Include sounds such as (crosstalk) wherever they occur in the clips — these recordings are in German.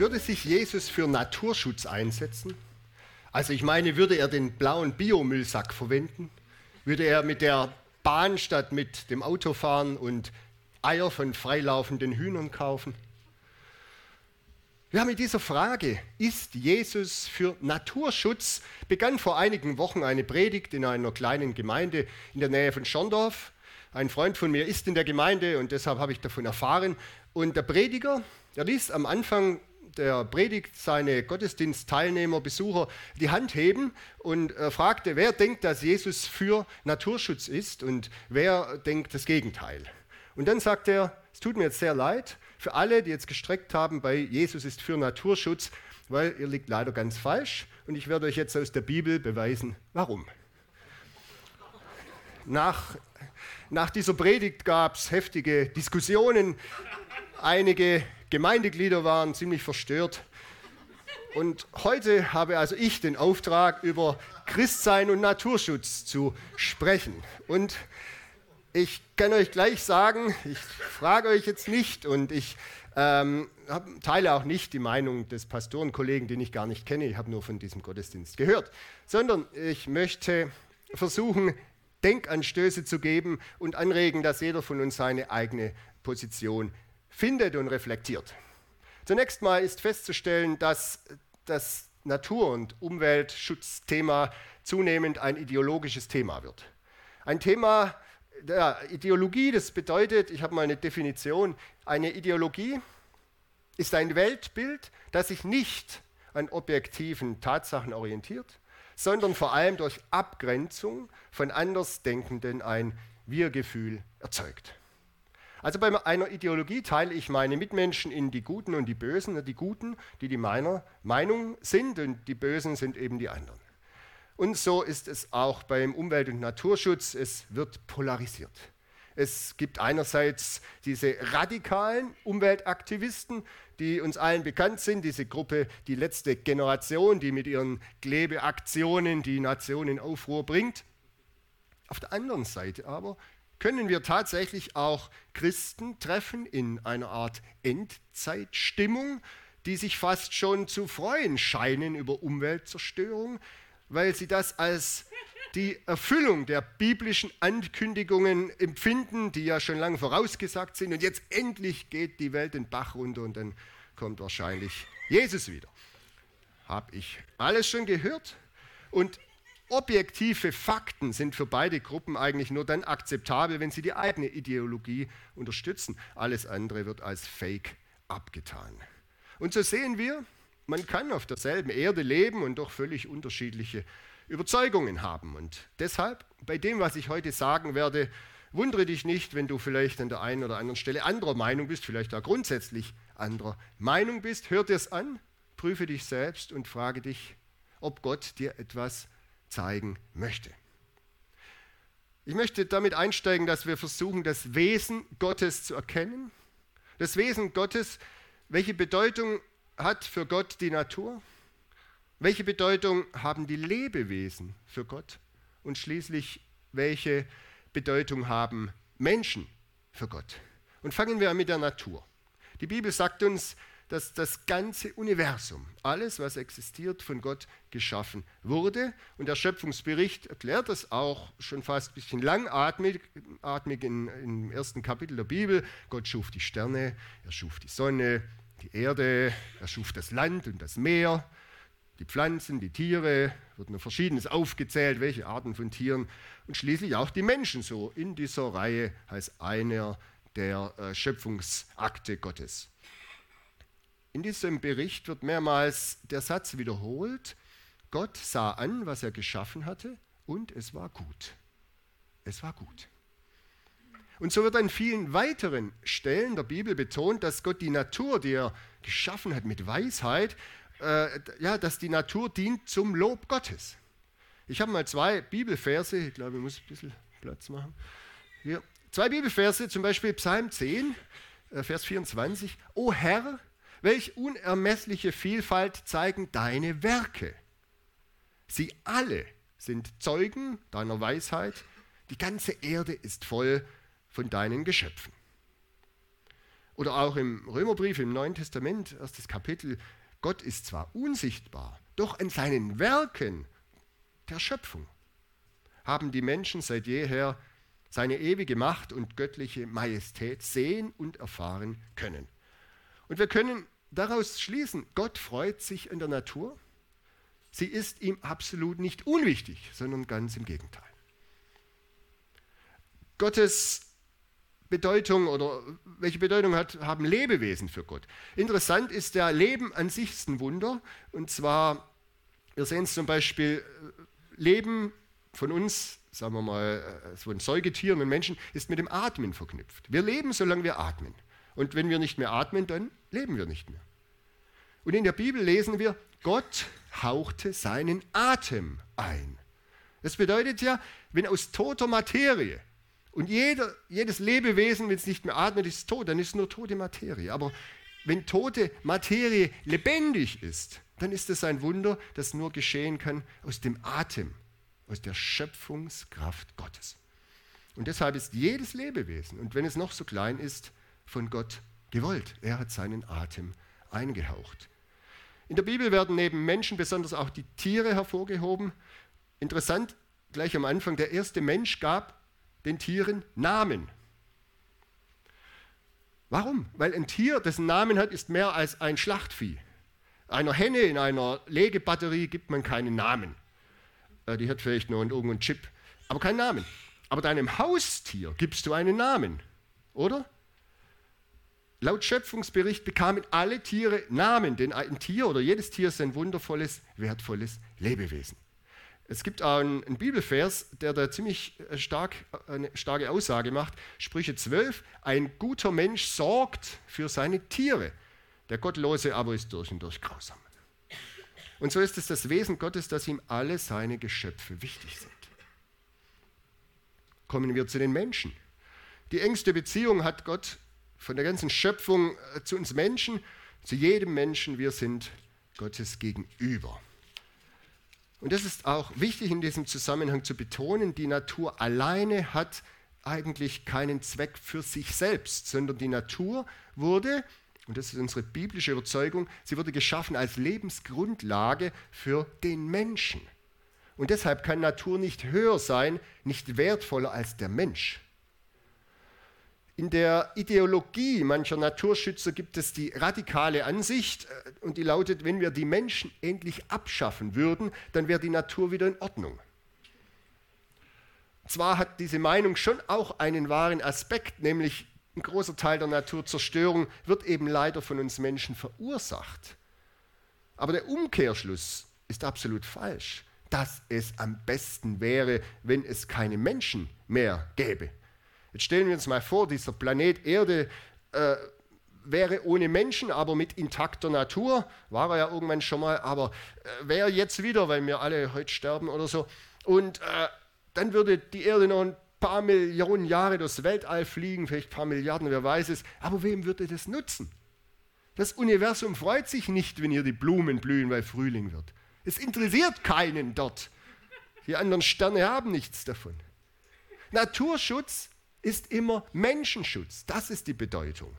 Würde sich Jesus für Naturschutz einsetzen? Also ich meine, würde er den blauen Biomüllsack verwenden? Würde er mit der Bahn statt mit dem Auto fahren und Eier von freilaufenden Hühnern kaufen? Ja, mit dieser Frage, ist Jesus für Naturschutz, begann vor einigen Wochen eine Predigt in einer kleinen Gemeinde in der Nähe von Schorndorf. Ein Freund von mir ist in der Gemeinde und deshalb habe ich davon erfahren. Und der Prediger, der ließ am Anfang der Predigt seine Gottesdienstteilnehmer, Besucher die Hand heben und äh, fragte, wer denkt, dass Jesus für Naturschutz ist und wer denkt das Gegenteil. Und dann sagt er, es tut mir jetzt sehr leid für alle, die jetzt gestreckt haben bei Jesus ist für Naturschutz, weil ihr liegt leider ganz falsch und ich werde euch jetzt aus der Bibel beweisen, warum. Nach, nach dieser Predigt gab es heftige Diskussionen. Einige Gemeindeglieder waren ziemlich verstört. Und heute habe also ich den Auftrag, über Christsein und Naturschutz zu sprechen. Und ich kann euch gleich sagen, ich frage euch jetzt nicht und ich ähm, teile auch nicht die Meinung des Pastorenkollegen, den ich gar nicht kenne, ich habe nur von diesem Gottesdienst gehört, sondern ich möchte versuchen, Denkanstöße zu geben und anregen, dass jeder von uns seine eigene Position findet und reflektiert. Zunächst mal ist festzustellen, dass das Natur- und Umweltschutzthema zunehmend ein ideologisches Thema wird. Ein Thema der Ideologie, das bedeutet, ich habe mal eine Definition, eine Ideologie ist ein Weltbild, das sich nicht an objektiven Tatsachen orientiert, sondern vor allem durch Abgrenzung von Andersdenkenden ein Wir-Gefühl erzeugt. Also bei einer Ideologie teile ich meine Mitmenschen in die Guten und die Bösen. Die Guten, die die meiner Meinung sind, und die Bösen sind eben die anderen. Und so ist es auch beim Umwelt- und Naturschutz. Es wird polarisiert. Es gibt einerseits diese radikalen Umweltaktivisten, die uns allen bekannt sind, diese Gruppe, die letzte Generation, die mit ihren Klebeaktionen die Nation in Aufruhr bringt. Auf der anderen Seite aber können wir tatsächlich auch Christen treffen in einer Art Endzeitstimmung, die sich fast schon zu freuen scheinen über Umweltzerstörung, weil sie das als die Erfüllung der biblischen Ankündigungen empfinden, die ja schon lange vorausgesagt sind. Und jetzt endlich geht die Welt den Bach runter und dann kommt wahrscheinlich Jesus wieder. Habe ich alles schon gehört? Und Objektive Fakten sind für beide Gruppen eigentlich nur dann akzeptabel, wenn sie die eigene Ideologie unterstützen. Alles andere wird als Fake abgetan. Und so sehen wir, man kann auf derselben Erde leben und doch völlig unterschiedliche Überzeugungen haben. Und deshalb, bei dem, was ich heute sagen werde, wundere dich nicht, wenn du vielleicht an der einen oder anderen Stelle anderer Meinung bist, vielleicht auch grundsätzlich anderer Meinung bist. Hör dir es an, prüfe dich selbst und frage dich, ob Gott dir etwas zeigen möchte. Ich möchte damit einsteigen, dass wir versuchen, das Wesen Gottes zu erkennen. Das Wesen Gottes, welche Bedeutung hat für Gott die Natur? Welche Bedeutung haben die Lebewesen für Gott? Und schließlich, welche Bedeutung haben Menschen für Gott? Und fangen wir an mit der Natur. Die Bibel sagt uns, dass das ganze Universum, alles, was existiert, von Gott geschaffen wurde. Und der Schöpfungsbericht erklärt das auch schon fast ein bisschen langatmig atmig in, im ersten Kapitel der Bibel. Gott schuf die Sterne, er schuf die Sonne, die Erde, er schuf das Land und das Meer, die Pflanzen, die Tiere, wird nur Verschiedenes aufgezählt, welche Arten von Tieren und schließlich auch die Menschen so in dieser Reihe als einer der äh, Schöpfungsakte Gottes. In diesem Bericht wird mehrmals der Satz wiederholt, Gott sah an, was er geschaffen hatte, und es war gut. Es war gut. Und so wird an vielen weiteren Stellen der Bibel betont, dass Gott die Natur, die er geschaffen hat mit Weisheit, äh, ja, dass die Natur dient zum Lob Gottes. Ich habe mal zwei Bibelverse, ich glaube, ich muss ein bisschen Platz machen. Hier. Zwei Bibelverse, zum Beispiel Psalm 10, äh, Vers 24. O Herr, welch unermessliche Vielfalt zeigen deine Werke. Sie alle sind Zeugen deiner Weisheit. Die ganze Erde ist voll von deinen Geschöpfen. Oder auch im Römerbrief im Neuen Testament, erstes Kapitel, Gott ist zwar unsichtbar, doch in seinen Werken der Schöpfung haben die Menschen seit jeher seine ewige Macht und göttliche Majestät sehen und erfahren können. Und wir können daraus schließen, Gott freut sich an der Natur. Sie ist ihm absolut nicht unwichtig, sondern ganz im Gegenteil. Gottes Bedeutung oder welche Bedeutung hat, haben Lebewesen für Gott? Interessant ist der Leben an sich ist ein Wunder. Und zwar, wir sehen es zum Beispiel, Leben von uns, sagen wir mal, äh, von Säugetieren und Menschen, ist mit dem Atmen verknüpft. Wir leben, solange wir atmen. Und wenn wir nicht mehr atmen, dann leben wir nicht mehr. Und in der Bibel lesen wir, Gott hauchte seinen Atem ein. Das bedeutet ja, wenn aus toter Materie und jeder, jedes Lebewesen, wenn es nicht mehr atmet, ist tot, dann ist nur tote Materie. Aber wenn tote Materie lebendig ist, dann ist es ein Wunder, das nur geschehen kann aus dem Atem, aus der Schöpfungskraft Gottes. Und deshalb ist jedes Lebewesen, und wenn es noch so klein ist, von Gott gewollt. Er hat seinen Atem eingehaucht. In der Bibel werden neben Menschen besonders auch die Tiere hervorgehoben. Interessant, gleich am Anfang, der erste Mensch gab den Tieren Namen. Warum? Weil ein Tier, dessen Namen hat, ist mehr als ein Schlachtvieh. Einer Henne in einer Legebatterie gibt man keinen Namen. Äh, die hat vielleicht nur irgendeinen Chip, aber keinen Namen. Aber deinem Haustier gibst du einen Namen, oder? Laut Schöpfungsbericht bekamen alle Tiere Namen, denn ein Tier oder jedes Tier ist ein wundervolles, wertvolles Lebewesen. Es gibt auch einen, einen Bibelvers, der da ziemlich äh, stark, äh, eine starke Aussage macht. Sprüche 12, ein guter Mensch sorgt für seine Tiere, der Gottlose aber ist durch und durch grausam. Und so ist es das Wesen Gottes, dass ihm alle seine Geschöpfe wichtig sind. Kommen wir zu den Menschen. Die engste Beziehung hat Gott von der ganzen Schöpfung äh, zu uns Menschen, zu jedem Menschen. Wir sind Gottes Gegenüber. Und das ist auch wichtig in diesem Zusammenhang zu betonen, die Natur alleine hat eigentlich keinen Zweck für sich selbst, sondern die Natur wurde, und das ist unsere biblische Überzeugung, sie wurde geschaffen als Lebensgrundlage für den Menschen. Und deshalb kann Natur nicht höher sein, nicht wertvoller als der Mensch. In der Ideologie mancher Naturschützer gibt es die radikale Ansicht äh, und die lautet, wenn wir die Menschen endlich abschaffen würden, dann wäre die Natur wieder in Ordnung. Zwar hat diese Meinung schon auch einen wahren Aspekt, nämlich ein großer Teil der Naturzerstörung wird eben leider von uns Menschen verursacht. Aber der Umkehrschluss ist absolut falsch, dass es am besten wäre, wenn es keine Menschen mehr gäbe. Jetzt stellen wir uns mal vor, dieser Planet Erde äh, wäre ohne Menschen, aber mit intakter Natur. War er ja irgendwann schon mal, aber äh, wäre jetzt wieder, weil wir alle heute sterben oder so. Und äh, dann würde die Erde noch ein paar Millionen Jahre durchs Weltall fliegen, vielleicht ein paar Milliarden, wer weiß es. Aber wem würde das nutzen? Das Universum freut sich nicht, wenn hier die Blumen blühen, weil Frühling wird. Es interessiert keinen dort. Die anderen Sterne haben nichts davon. Naturschutz ist immer Menschenschutz. Das ist die Bedeutung.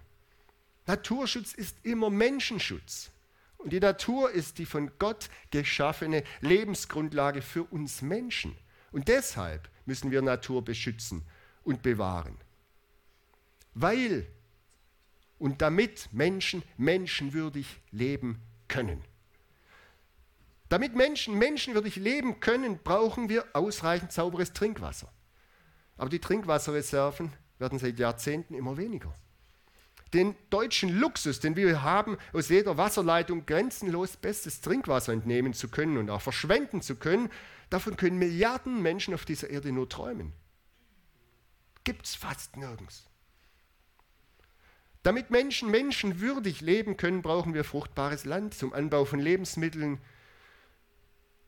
Naturschutz ist immer Menschenschutz. Und die Natur ist die von Gott geschaffene Lebensgrundlage für uns Menschen. Und deshalb müssen wir Natur beschützen und bewahren. Weil und damit Menschen menschenwürdig leben können. Damit Menschen menschenwürdig leben können, brauchen wir ausreichend sauberes Trinkwasser. Aber die Trinkwasserreserven werden seit Jahrzehnten immer weniger. Den deutschen Luxus, den wir haben, aus jeder Wasserleitung grenzenlos bestes Trinkwasser entnehmen zu können und auch verschwenden zu können, davon können Milliarden Menschen auf dieser Erde nur träumen. Gibt es fast nirgends. Damit Menschen menschenwürdig leben können, brauchen wir fruchtbares Land zum Anbau von Lebensmitteln.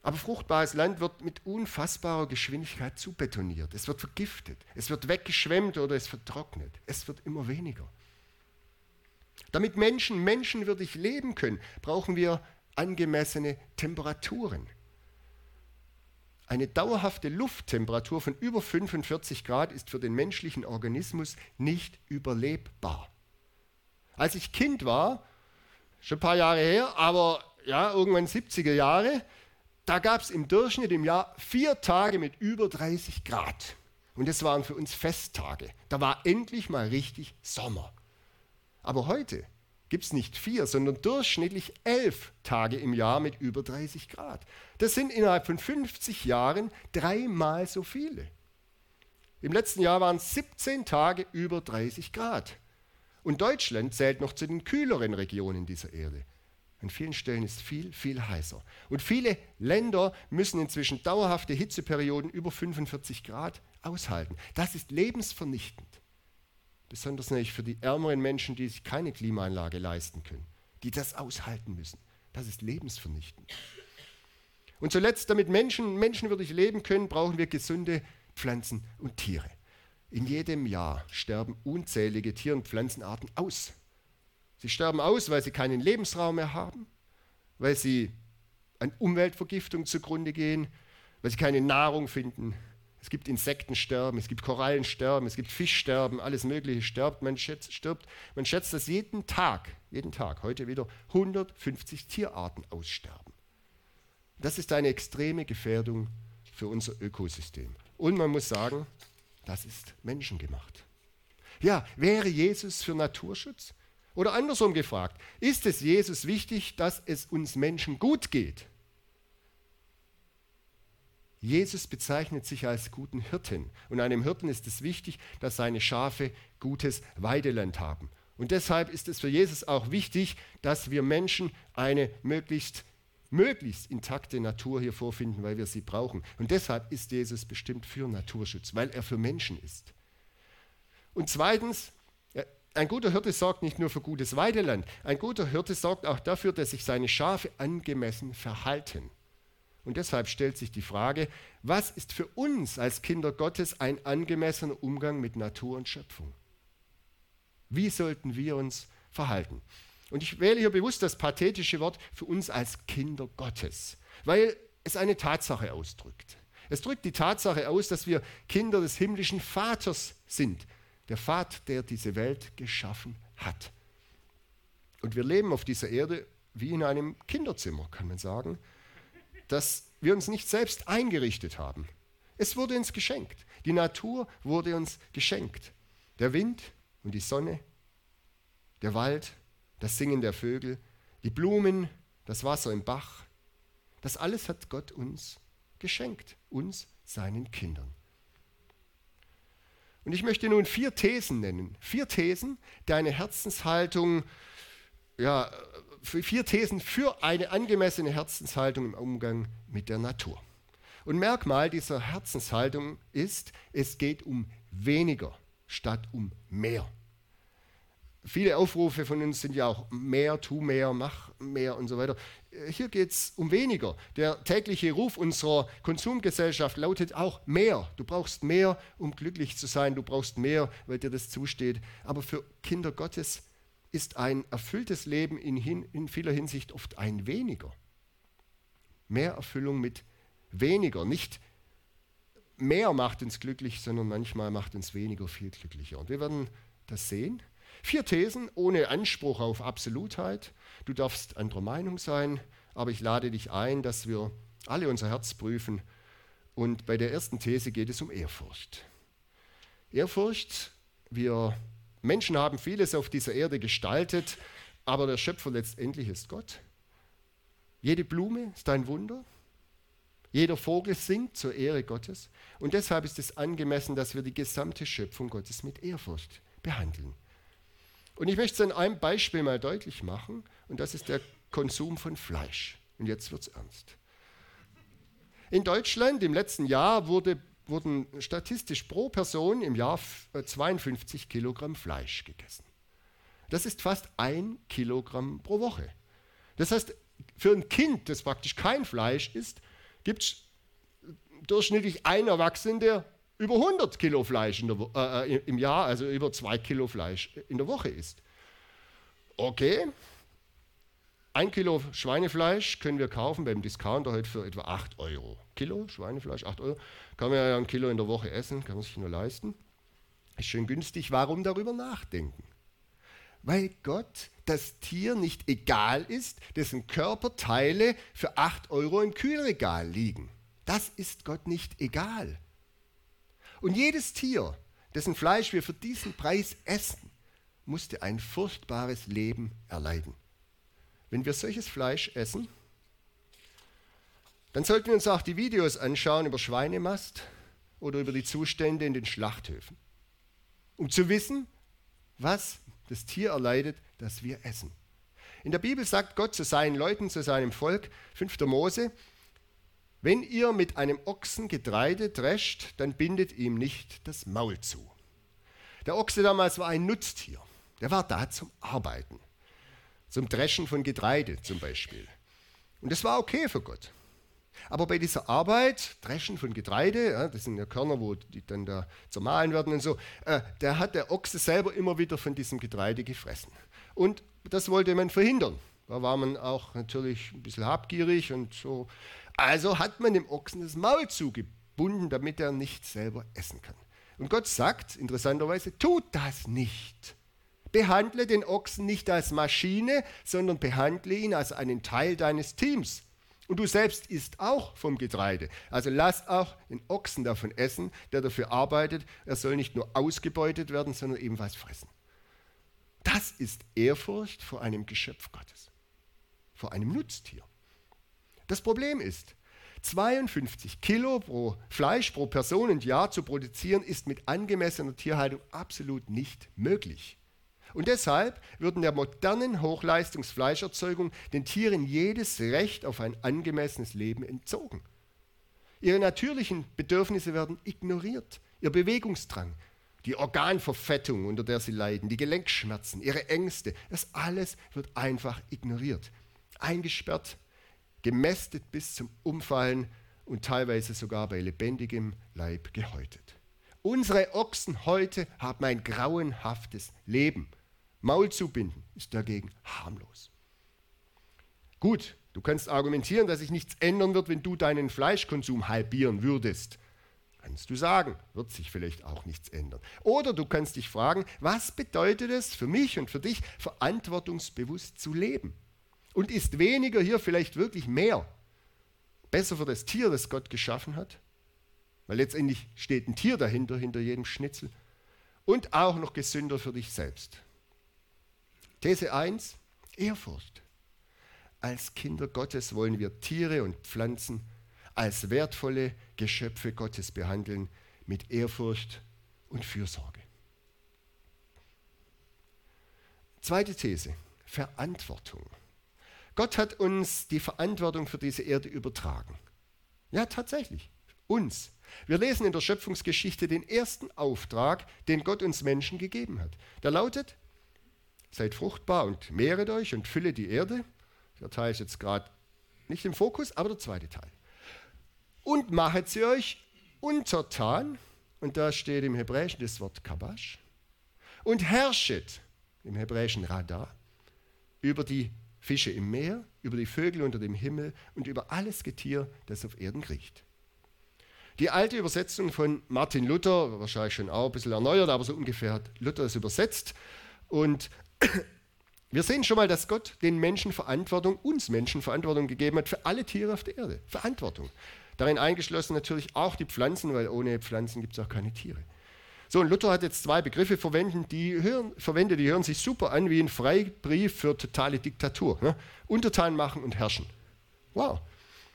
Aber fruchtbares Land wird mit unfassbarer Geschwindigkeit zubetoniert. Es wird vergiftet, es wird weggeschwemmt oder es vertrocknet. Es wird immer weniger. Damit Menschen menschenwürdig leben können, brauchen wir angemessene Temperaturen. Eine dauerhafte Lufttemperatur von über 45 Grad ist für den menschlichen Organismus nicht überlebbar. Als ich Kind war, schon ein paar Jahre her, aber ja, irgendwann 70er Jahre, da gab es im Durchschnitt im Jahr vier Tage mit über 30 Grad. Und das waren für uns Festtage. Da war endlich mal richtig Sommer. Aber heute gibt es nicht vier, sondern durchschnittlich elf Tage im Jahr mit über 30 Grad. Das sind innerhalb von 50 Jahren dreimal so viele. Im letzten Jahr waren es 17 Tage über 30 Grad. Und Deutschland zählt noch zu den kühleren Regionen dieser Erde. An vielen Stellen ist viel, viel heißer. Und viele Länder müssen inzwischen dauerhafte Hitzeperioden über 45 Grad aushalten. Das ist lebensvernichtend. Besonders natürlich für die ärmeren Menschen, die sich keine Klimaanlage leisten können, die das aushalten müssen. Das ist lebensvernichtend. Und zuletzt, damit Menschen menschenwürdig leben können, brauchen wir gesunde Pflanzen und Tiere. In jedem Jahr sterben unzählige Tier- und Pflanzenarten aus. Sie sterben aus, weil sie keinen Lebensraum mehr haben, weil sie an Umweltvergiftung zugrunde gehen, weil sie keine Nahrung finden. Es gibt Insektensterben, es gibt Korallensterben, es gibt Fischsterben, alles Mögliche stirbt. Man schätzt, stirbt. Man schätzt, dass jeden Tag, jeden Tag, heute wieder 150 Tierarten aussterben. Das ist eine extreme Gefährdung für unser Ökosystem. Und man muss sagen, das ist menschengemacht. Ja, wäre Jesus für Naturschutz? Oder andersrum gefragt, ist es Jesus wichtig, dass es uns Menschen gut geht? Jesus bezeichnet sich als guten Hirten und einem Hirten ist es wichtig, dass seine Schafe gutes Weideland haben. Und deshalb ist es für Jesus auch wichtig, dass wir Menschen eine möglichst möglichst intakte Natur hier vorfinden, weil wir sie brauchen. Und deshalb ist Jesus bestimmt für Naturschutz, weil er für Menschen ist. Und zweitens, ein guter Hirte sorgt nicht nur für gutes Weideland, ein guter Hirte sorgt auch dafür, dass sich seine Schafe angemessen verhalten. Und deshalb stellt sich die Frage, was ist für uns als Kinder Gottes ein angemessener Umgang mit Natur und Schöpfung? Wie sollten wir uns verhalten? Und ich wähle hier bewusst das pathetische Wort für uns als Kinder Gottes, weil es eine Tatsache ausdrückt. Es drückt die Tatsache aus, dass wir Kinder des himmlischen Vaters sind, der Vater, der diese Welt geschaffen hat. Und wir leben auf dieser Erde wie in einem Kinderzimmer, kann man sagen, das wir uns nicht selbst eingerichtet haben. Es wurde uns geschenkt. Die Natur wurde uns geschenkt. Der Wind und die Sonne, der Wald das Singen der Vögel, die Blumen, das Wasser im Bach. Das alles hat Gott uns geschenkt, uns seinen Kindern. Und ich möchte nun vier Thesen nennen. Vier Thesen, deine Herzenshaltung, ja, vier Thesen für eine angemessene Herzenshaltung im Umgang mit der Natur. Und Merkmal dieser Herzenshaltung ist, es geht um weniger statt um mehr. Viele Aufrufe von uns sind ja auch mehr, tu mehr, mach mehr und so weiter. Hier geht es um weniger. Der tägliche Ruf unserer Konsumgesellschaft lautet auch mehr. Du brauchst mehr, um glücklich zu sein. Du brauchst mehr, weil dir das zusteht. Aber für Kinder Gottes ist ein erfülltes Leben in, hin, in vieler Hinsicht oft ein weniger. Mehr Erfüllung mit weniger. Nicht mehr macht uns glücklich, sondern manchmal macht uns weniger viel glücklicher. Und wir werden das sehen. Vier Thesen ohne Anspruch auf Absolutheit. Du darfst anderer Meinung sein, aber ich lade dich ein, dass wir alle unser Herz prüfen. Und bei der ersten These geht es um Ehrfurcht. Ehrfurcht, wir Menschen haben vieles auf dieser Erde gestaltet, aber der Schöpfer letztendlich ist Gott. Jede Blume ist ein Wunder. Jeder Vogel singt zur Ehre Gottes. Und deshalb ist es angemessen, dass wir die gesamte Schöpfung Gottes mit Ehrfurcht behandeln. Und ich möchte es an einem Beispiel mal deutlich machen, und das ist der Konsum von Fleisch. Und jetzt wird es ernst. In Deutschland im letzten Jahr wurde wurden statistisch pro Person im Jahr 52 äh, Kilogramm Fleisch gegessen. Das ist fast ein Kilogramm pro Woche. Das heißt, für ein Kind, das praktisch kein Fleisch isst, gibt es durchschnittlich einen Erwachsenen, der über 100 Kilo Fleisch äh, äh, im Jahr, also über 2 Kilo Fleisch in der Woche isst. Okay, ein Kilo Schweinefleisch können wir kaufen beim Discounter heute für etwa 8 Euro. Kilo Schweinefleisch, 8 Euro. Kann man ja ein Kilo in der Woche essen, kann man sich nur leisten. Ist schön günstig. Warum darüber nachdenken? Weil Gott das Tier nicht egal ist, dessen Körperteile für 8 Euro im Kühlregal liegen. Das ist Gott nicht egal. Und jedes Tier, dessen Fleisch wir für diesen Preis essen, musste ein furchtbares Leben erleiden. Wenn wir solches Fleisch essen, dann sollten wir uns auch die Videos anschauen über Schweinemast oder über die Zustände in den Schlachthöfen, um zu wissen, was das Tier erleidet, das wir essen. In der Bibel sagt Gott zu seinen Leuten, zu seinem Volk, 5. Mose, wenn ihr mit einem Ochsen Getreide drescht, dann bindet ihm nicht das Maul zu. Der Ochse damals war ein Nutztier, der war da zum Arbeiten zum Dreschen von Getreide zum Beispiel. Und das war okay für Gott. Aber bei dieser Arbeit, Dreschen von Getreide, ja, das sind ja Körner, wo die dann da zermahlen werden und so, äh, da hat der Ochse selber immer wieder von diesem Getreide gefressen. Und das wollte man verhindern. Da war man auch natürlich ein bisschen habgierig und so. Also hat man dem Ochsen das Maul zugebunden, damit er nicht selber essen kann. Und Gott sagt interessanterweise, tut das nicht. Behandle den Ochsen nicht als Maschine, sondern behandle ihn als einen Teil deines Teams. Und du selbst isst auch vom Getreide. Also lass auch den Ochsen davon essen, der dafür arbeitet. Er soll nicht nur ausgebeutet werden, sondern ebenfalls fressen. Das ist Ehrfurcht vor einem Geschöpf Gottes, vor einem Nutztier. Das Problem ist, 52 Kilo pro Fleisch pro Person und Jahr zu produzieren, ist mit angemessener Tierhaltung absolut nicht möglich. Und deshalb würden der modernen Hochleistungsfleischerzeugung den Tieren jedes Recht auf ein angemessenes Leben entzogen. Ihre natürlichen Bedürfnisse werden ignoriert. Ihr Bewegungsdrang, die Organverfettung, unter der sie leiden, die Gelenkschmerzen, ihre Ängste, das alles wird einfach ignoriert. Eingesperrt, gemästet bis zum Umfallen und teilweise sogar bei lebendigem Leib gehäutet. Unsere Ochsen heute haben ein grauenhaftes Leben. Maul zubinden ist dagegen harmlos. Gut, du kannst argumentieren, dass sich nichts ändern wird, wenn du deinen Fleischkonsum halbieren würdest. Kannst du sagen, wird sich vielleicht auch nichts ändern. Oder du kannst dich fragen, was bedeutet es für mich und für dich, verantwortungsbewusst zu leben? Und ist weniger hier vielleicht wirklich mehr? Besser für das Tier, das Gott geschaffen hat? Weil letztendlich steht ein Tier dahinter, hinter jedem Schnitzel. Und auch noch gesünder für dich selbst. These 1, Ehrfurcht. Als Kinder Gottes wollen wir Tiere und Pflanzen als wertvolle Geschöpfe Gottes behandeln mit Ehrfurcht und Fürsorge. Zweite These, Verantwortung. Gott hat uns die Verantwortung für diese Erde übertragen. Ja, tatsächlich, uns. Wir lesen in der Schöpfungsgeschichte den ersten Auftrag, den Gott uns Menschen gegeben hat. Der lautet, Seid fruchtbar und mehret euch und fülle die Erde. Der Teil ist jetzt gerade nicht im Fokus, aber der zweite Teil. Und machet sie euch untertan, und da steht im Hebräischen das Wort Kabash, und herrschet, im Hebräischen Radar, über die Fische im Meer, über die Vögel unter dem Himmel und über alles Getier, das auf Erden kriecht. Die alte Übersetzung von Martin Luther, wahrscheinlich schon auch ein bisschen erneuert, aber so ungefähr hat Luther es übersetzt. Und (clears throat) wir sehen schon mal, dass Gott den Menschen Verantwortung, uns Menschen Verantwortung gegeben hat für alle Tiere auf der Erde. Verantwortung. Darin eingeschlossen natürlich auch die Pflanzen, weil ohne Pflanzen gibt es auch keine Tiere. So, und Luther hat jetzt zwei Begriffe verwendet, die hören, verwendet, die hören sich super an wie ein Freibrief für totale Diktatur. Ne? Untertan machen und herrschen. Wow.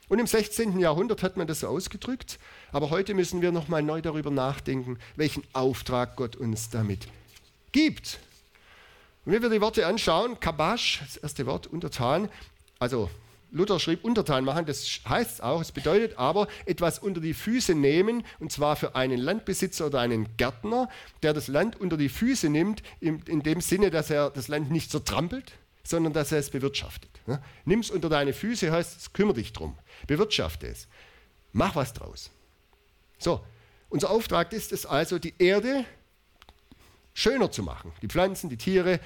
Und im 16. Jahrhundert hat man das so ausgedrückt, aber heute müssen wir nochmal neu darüber nachdenken, welchen Auftrag Gott uns damit gibt. Und wenn wir die Worte anschauen, Kabash, das erste Wort, untertan, also Luther schrieb untertan machen, das heißt auch, es bedeutet aber etwas unter die Füße nehmen, und zwar für einen Landbesitzer oder einen Gärtner, der das Land unter die Füße nimmt, in, dem Sinne, dass er das Land nicht zertrampelt, sondern dass er es bewirtschaftet. Ne? Nimm es unter deine Füße, heißt, kümmere dich drum, bewirtschafte es, mach was draus. So, unser Auftrag ist es also, die Erde schöner zu machen, die Pflanzen, die Tiere,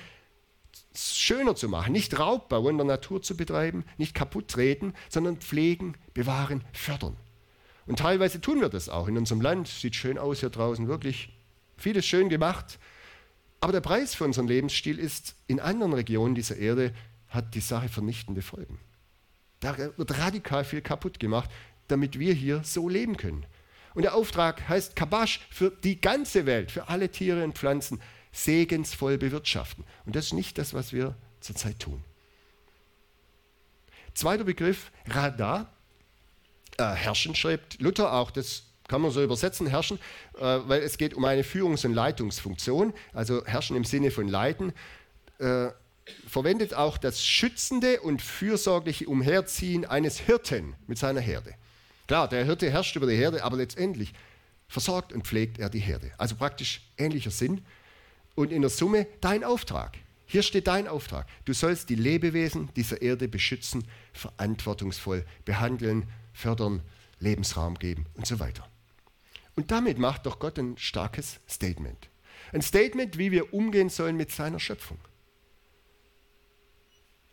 schöner zu machen, nicht Raubbau in der Natur zu betreiben, nicht kaputt treten, sondern pflegen, bewahren, fördern. Und teilweise tun wir das auch in unserem Land. Sieht schön aus hier draußen, wirklich vieles schön gemacht. Aber der Preis für unseren Lebensstil ist, in anderen Regionen dieser Erde hat die Sache vernichtende Folgen. Da wird radikal viel kaputt gemacht, damit wir hier so leben können. Und der Auftrag heißt Kabash für die ganze Welt, für alle Tiere und Pflanzen segensvoll bewirtschaften. Und das ist nicht das, was wir zurzeit tun. Zweiter Begriff, Radar. Äh, herrschen schreibt Luther auch, das kann man so übersetzen, herrschen, äh, weil es geht um eine Führungs- und Leitungsfunktion, also herrschen im Sinne von leiten. Äh, verwendet auch das schützende und fürsorgliche Umherziehen eines Hirten mit seiner Herde. Klar, der Hirte herrscht über die Herde, aber letztendlich versorgt und pflegt er die Herde. Also praktisch ähnlicher Sinn und in der Summe dein Auftrag. Hier steht dein Auftrag. Du sollst die Lebewesen dieser Erde beschützen, verantwortungsvoll behandeln, fördern, Lebensraum geben und so weiter. Und damit macht doch Gott ein starkes Statement. Ein Statement, wie wir umgehen sollen mit seiner Schöpfung.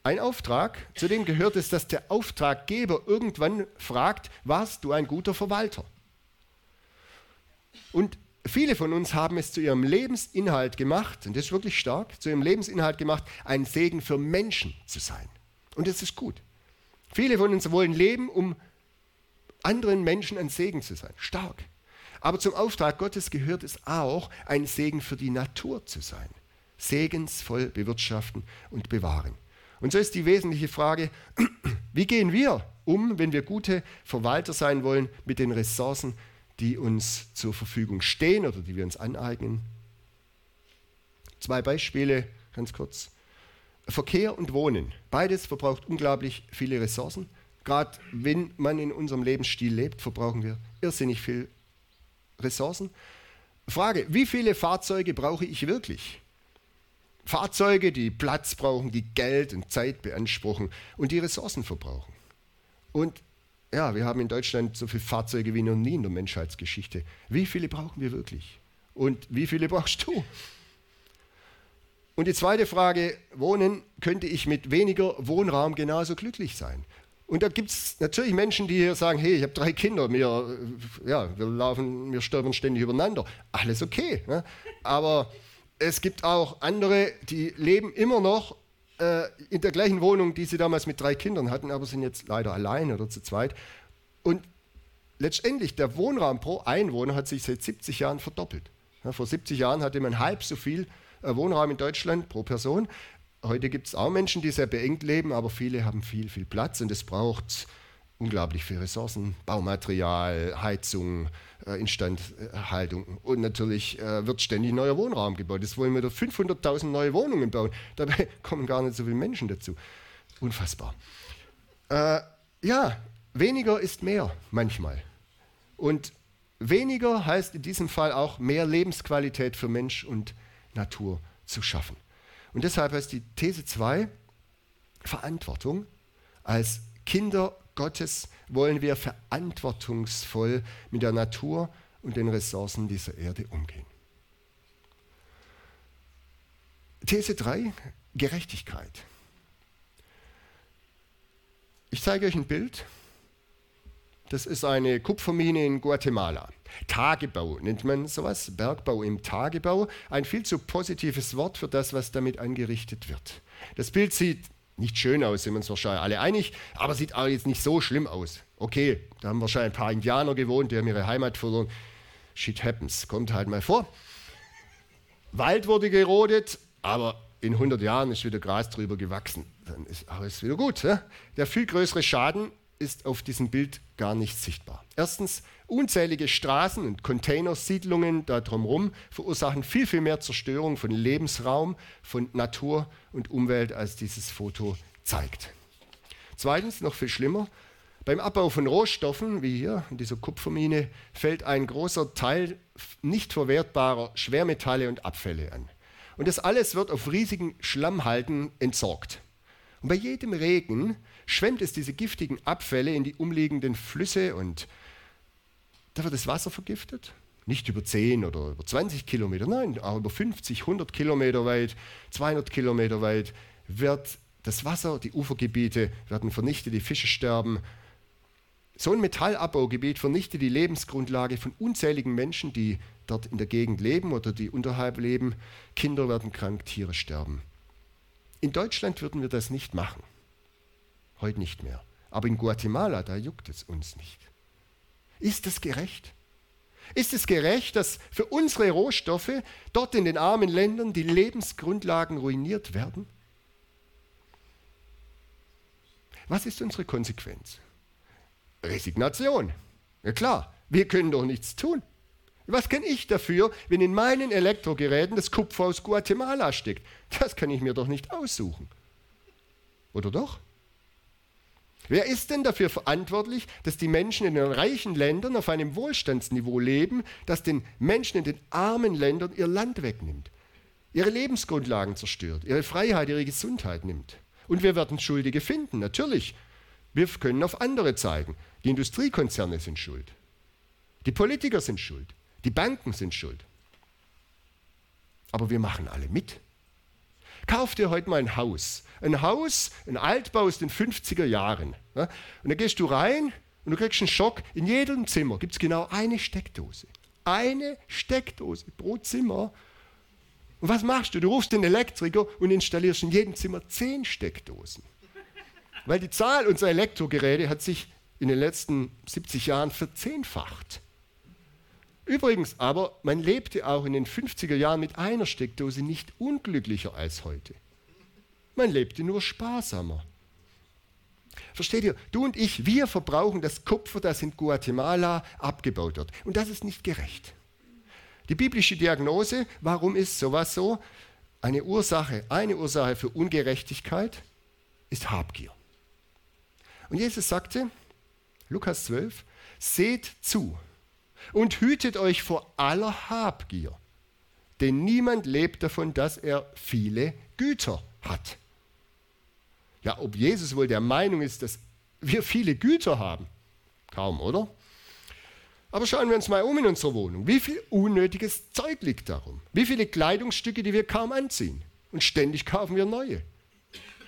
Ein Auftrag, zu dem gehört es, dass der Auftraggeber irgendwann fragt, warst du ein guter Verwalter? Und Viele von uns haben es zu ihrem Lebensinhalt gemacht, und das ist wirklich stark, zu ihrem Lebensinhalt gemacht, ein Segen für Menschen zu sein. Und das ist gut. Viele von uns wollen leben, um anderen Menschen ein Segen zu sein. Stark. Aber zum Auftrag Gottes gehört es auch, ein Segen für die Natur zu sein. Segensvoll bewirtschaften und bewahren. Und so ist die wesentliche Frage, (clears throat) wie gehen wir um, wenn wir gute Verwalter sein wollen mit den Ressourcen, die uns zur Verfügung stehen oder die wir uns aneignen. Zwei Beispiele, ganz kurz. Verkehr und Wohnen. Beides verbraucht unglaublich viele Ressourcen. Gerade wenn man in unserem Lebensstil lebt, verbrauchen wir irrsinnig viel Ressourcen. Frage, wie viele Fahrzeuge brauche ich wirklich? Fahrzeuge, die Platz brauchen, die Geld und Zeit beanspruchen und die Ressourcen verbrauchen. Und ja, wir haben in Deutschland so viele Fahrzeuge wie noch nie in der Menschheitsgeschichte. Wie viele brauchen wir wirklich? Und wie viele brauchst du? Und die zweite Frage, Wohnen, könnte ich mit weniger Wohnraum genauso glücklich sein? Und da gibt es natürlich Menschen, die hier sagen, hey, ich habe drei Kinder, wir, ja, wir laufen, wir stolpern ständig übereinander. Alles okay. Ne? Aber es gibt auch andere, die leben immer noch äh, in der gleichen Wohnung, die sie damals mit drei Kindern hatten, aber sind jetzt leider allein oder zu zweit. Und letztendlich, der Wohnraum pro Einwohner hat sich seit 70 Jahren verdoppelt. Ja, vor 70 Jahren hatte man halb so viel äh, Wohnraum in Deutschland pro Person. Heute gibt es auch Menschen, die sehr beengt leben, aber viele haben viel, viel Platz und es braucht unglaublich viele Ressourcen, Baumaterial, Heizung, äh, Instandhaltung. Und natürlich äh, wird ständig neuer Wohnraum gebaut. Jetzt wollen wir da 500.000 neue Wohnungen bauen. (laughs) Dabei kommen gar nicht so viele Menschen dazu. Unfassbar. Äh, ja, weniger ist mehr manchmal. Und weniger heißt in diesem Fall auch mehr Lebensqualität für Mensch und Natur zu schaffen. Und deshalb heißt die These 2, Verantwortung als Kinder Gottes wollen wir verantwortungsvoll mit der Natur und den Ressourcen dieser Erde umgehen. These 3, Gerechtigkeit. Ich zeige euch ein Bild. Das ist eine Kupfermine in Guatemala. Tagebau nennt man sowas, Bergbau im Tagebau. Ein viel zu positives Wort für das, was damit angerichtet wird. Das Bild sieht nicht schön aus, sind wir uns wahrscheinlich alle einig, aber sieht auch jetzt nicht so schlimm aus. Okay, da haben wahrscheinlich ein paar Indianer gewohnt, die haben ihre Heimat verloren. Shit happens, kommt halt mal vor. Wald wurde gerodet, aber in 100 Jahren ist wieder Gras drüber gewachsen. Dann ist alles wieder gut. Ja? Der viel größere Schaden ist auf diesem Bild gar nicht sichtbar. Erstens, unzählige Straßen und Containersiedlungen da drumherum verursachen viel, viel mehr Zerstörung von Lebensraum, von Natur und Umwelt, als dieses Foto zeigt. Zweitens, noch viel schlimmer, beim Abbau von Rohstoffen, wie hier in dieser Kupfermine, fällt ein großer Teil nicht verwertbarer Schwermetalle und Abfälle an. Und das alles wird auf riesigen Schlammhalden entsorgt. Und bei jedem Regen schwemmt es diese giftigen Abfälle in die umliegenden Flüsse und da wird das Wasser vergiftet. Nicht über 10 oder über 20 Kilometer, nein, auch über 50, 100 Kilometer weit, 200 Kilometer weit wird das Wasser, die Ufergebiete werden vernichtet, die Fische sterben. So ein Metallabbaugebiet vernichtet die Lebensgrundlage von unzähligen Menschen, die dort in der Gegend leben oder die unterhalb leben. Kinder werden krank, Tiere sterben. In Deutschland würden wir das nicht machen. Heute nicht mehr. Aber in Guatemala, da juckt es uns nicht. Ist das gerecht? Ist es gerecht, dass für unsere Rohstoffe dort in den armen Ländern die Lebensgrundlagen ruiniert werden? Was ist unsere Konsequenz? Resignation. Ja klar, wir können doch nichts tun. Was kann ich dafür, wenn in meinen Elektrogeräten das Kupfer aus Guatemala steckt? Das kann ich mir doch nicht aussuchen. Oder doch? Wer ist denn dafür verantwortlich, dass die Menschen in den reichen Ländern auf einem Wohlstandsniveau leben, das den Menschen in den armen Ländern ihr Land wegnimmt, ihre Lebensgrundlagen zerstört, ihre Freiheit, ihre Gesundheit nimmt? Und wir werden Schuldige finden, natürlich. Wir können auf andere zeigen. Die Industriekonzerne sind schuld. Die Politiker sind schuld. Die Banken sind schuld. Aber wir machen alle mit. Kauf dir heute mal ein Haus. Ein Haus, ein Altbau aus den 50er Jahren. Und dann gehst du rein und du kriegst einen Schock. In jedem Zimmer gibt es genau eine Steckdose. Eine Steckdose pro Zimmer. Und was machst du? Du rufst den Elektriker und installierst in jedem Zimmer zehn Steckdosen. Weil die Zahl unserer Elektrogeräte hat sich in den letzten 70 Jahren verzehnfacht. Übrigens aber, man lebte auch in den 50er Jahren mit einer Steckdose nicht unglücklicher als heute. Man lebte nur sparsamer. Versteht ihr? Du und ich, wir verbrauchen das Kupfer, das in Guatemala abgebaut wird. Und das ist nicht gerecht. Die biblische Diagnose, warum ist sowas so? Eine Ursache, eine Ursache für Ungerechtigkeit ist Habgier. Und Jesus sagte, Lukas 12, seht zu und hütet euch vor aller Habgier, denn niemand lebt davon, dass er viele Güter hat. Ja, ob Jesus wohl der Meinung ist, dass wir viele Güter haben? Kaum, oder? Aber schauen wir uns mal um in unserer Wohnung. Wie viel unnötiges Zeug liegt darum? Wie viele Kleidungsstücke, die wir kaum anziehen? Und ständig kaufen wir neue.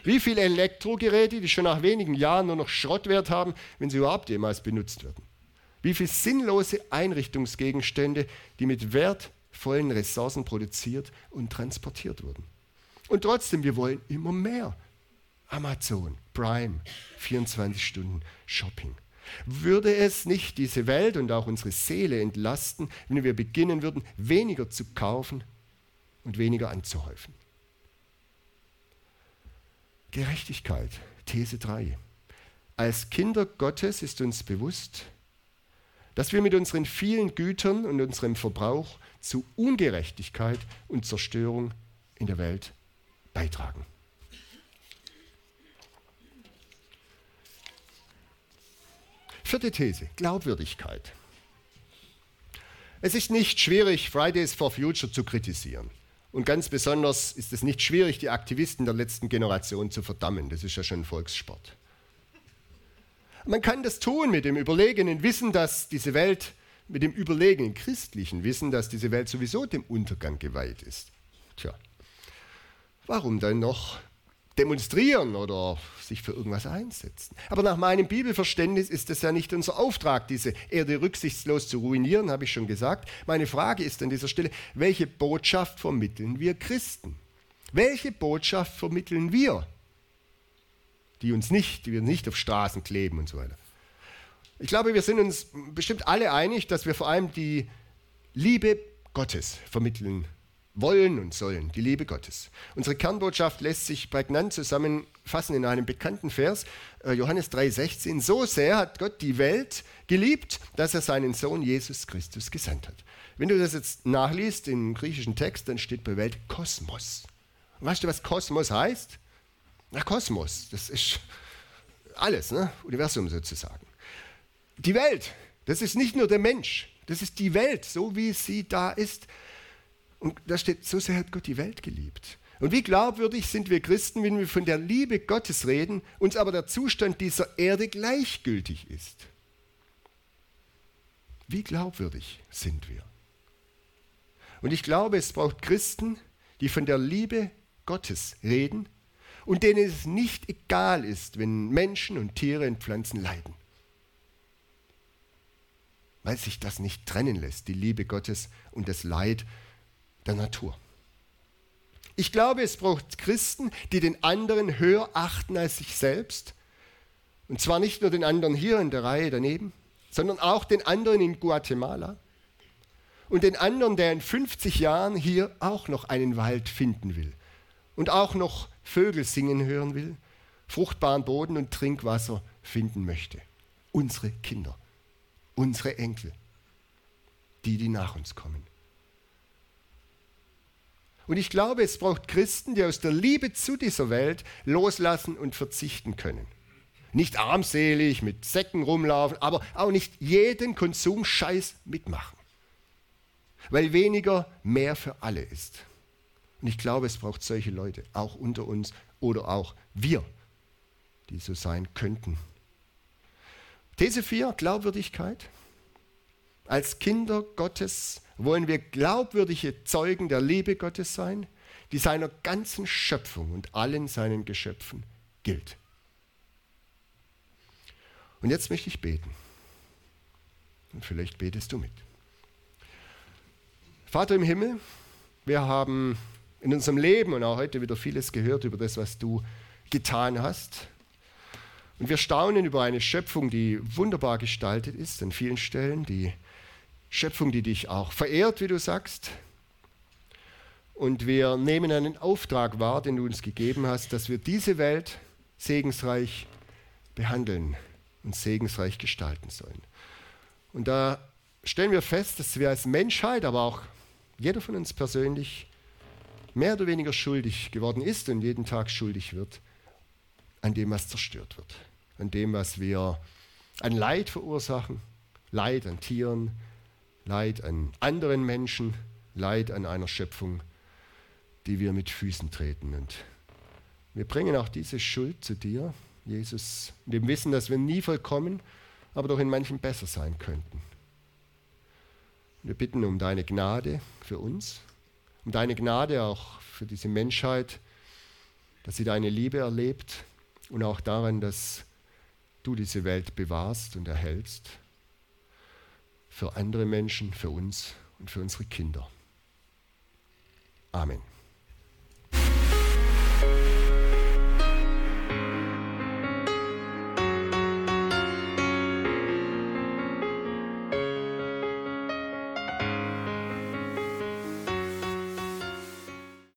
Wie viele Elektrogeräte, die schon nach wenigen Jahren nur noch Schrottwert haben, wenn sie überhaupt jemals benutzt werden? Wie viele sinnlose Einrichtungsgegenstände, die mit wertvollen Ressourcen produziert und transportiert wurden? Und trotzdem, wir wollen immer mehr. Amazon, Prime, 24 Stunden Shopping. Würde es nicht diese Welt und auch unsere Seele entlasten, wenn wir beginnen würden, weniger zu kaufen und weniger anzuhäufen? Gerechtigkeit, These 3. Als Kinder Gottes ist uns bewusst, dass wir mit unseren vielen Gütern und unserem Verbrauch zu Ungerechtigkeit und Zerstörung in der Welt beitragen. Vierte These, Glaubwürdigkeit. Es ist nicht schwierig, Fridays for Future zu kritisieren. Und ganz besonders ist es nicht schwierig, die Aktivisten der letzten Generation zu verdammen. Das ist ja schon Volkssport. Man kann das tun mit dem überlegenen Wissen, dass diese Welt, mit dem überlegenen christlichen Wissen, dass diese Welt sowieso dem Untergang geweiht ist. Tja, warum dann noch demonstrieren oder sich für irgendwas einsetzen. Aber nach meinem Bibelverständnis ist es ja nicht unser Auftrag, diese Erde rücksichtslos zu ruinieren, habe ich schon gesagt. Meine Frage ist an dieser Stelle, welche Botschaft vermitteln wir Christen? Welche Botschaft vermitteln wir, die uns nicht, die wir nicht auf Straßen kleben und so weiter? Ich glaube, wir sind uns bestimmt alle einig, dass wir vor allem die Liebe Gottes vermitteln wollen und sollen, die Liebe Gottes. Unsere Kernbotschaft lässt sich prägnant zusammenfassen in einem bekannten Vers, äh, Johannes 3:16. So sehr hat Gott die Welt geliebt, dass er seinen Sohn Jesus Christus gesandt hat. Wenn du das jetzt nachliest im griechischen Text, dann steht bei Welt Kosmos. Weißt du, was Kosmos heißt? Na, Kosmos, das ist alles, ne? Universum sozusagen. Die Welt, das ist nicht nur der Mensch, das ist die Welt, so wie sie da ist. Und da steht, so sehr hat Gott die Welt geliebt. Und wie glaubwürdig sind wir Christen, wenn wir von der Liebe Gottes reden, uns aber der Zustand dieser Erde gleichgültig ist? Wie glaubwürdig sind wir? Und ich glaube, es braucht Christen, die von der Liebe Gottes reden und denen es nicht egal ist, wenn Menschen und Tiere und Pflanzen leiden. Weil sich das nicht trennen lässt, die Liebe Gottes und das Leid der Natur. Ich glaube, es braucht Christen, die den anderen höher achten als sich selbst. Und zwar nicht nur den anderen hier in der Reihe daneben, sondern auch den anderen in Guatemala und den anderen, der in 50 Jahren hier auch noch einen Wald finden will und auch noch Vögel singen hören will, fruchtbaren Boden und Trinkwasser finden möchte. Unsere Kinder, unsere Enkel, die, die nach uns kommen. Und ich glaube, es braucht Christen, die aus der Liebe zu dieser Welt loslassen und verzichten können. Nicht armselig mit Säcken rumlaufen, aber auch nicht jeden Konsumscheiß mitmachen. Weil weniger mehr für alle ist. Und ich glaube, es braucht solche Leute, auch unter uns oder auch wir, die so sein könnten. These 4, Glaubwürdigkeit. Als Kinder Gottes wollen wir glaubwürdige Zeugen der Liebe Gottes sein, die seiner ganzen Schöpfung und allen seinen Geschöpfen gilt. Und jetzt möchte ich beten. Und vielleicht betest du mit. Vater im Himmel, wir haben in unserem Leben und auch heute wieder vieles gehört über das, was du getan hast. Und wir staunen über eine Schöpfung, die wunderbar gestaltet ist an vielen Stellen, die Schöpfung, die dich auch verehrt, wie du sagst. Und wir nehmen einen Auftrag wahr, den du uns gegeben hast, dass wir diese Welt segensreich behandeln und segensreich gestalten sollen. Und da stellen wir fest, dass wir als Menschheit, aber auch jeder von uns persönlich, mehr oder weniger schuldig geworden ist und jeden Tag schuldig wird an dem, was zerstört wird, an dem, was wir an Leid verursachen, Leid an Tieren, Leid an anderen Menschen, Leid an einer Schöpfung, die wir mit Füßen treten. Und wir bringen auch diese Schuld zu dir Jesus, in dem Wissen, dass wir nie vollkommen, aber doch in manchen besser sein könnten. Wir bitten um deine Gnade für uns, um deine Gnade auch für diese Menschheit, dass sie deine Liebe erlebt und auch daran, dass du diese Welt bewahrst und erhältst für andere Menschen, für uns und für unsere Kinder. Amen.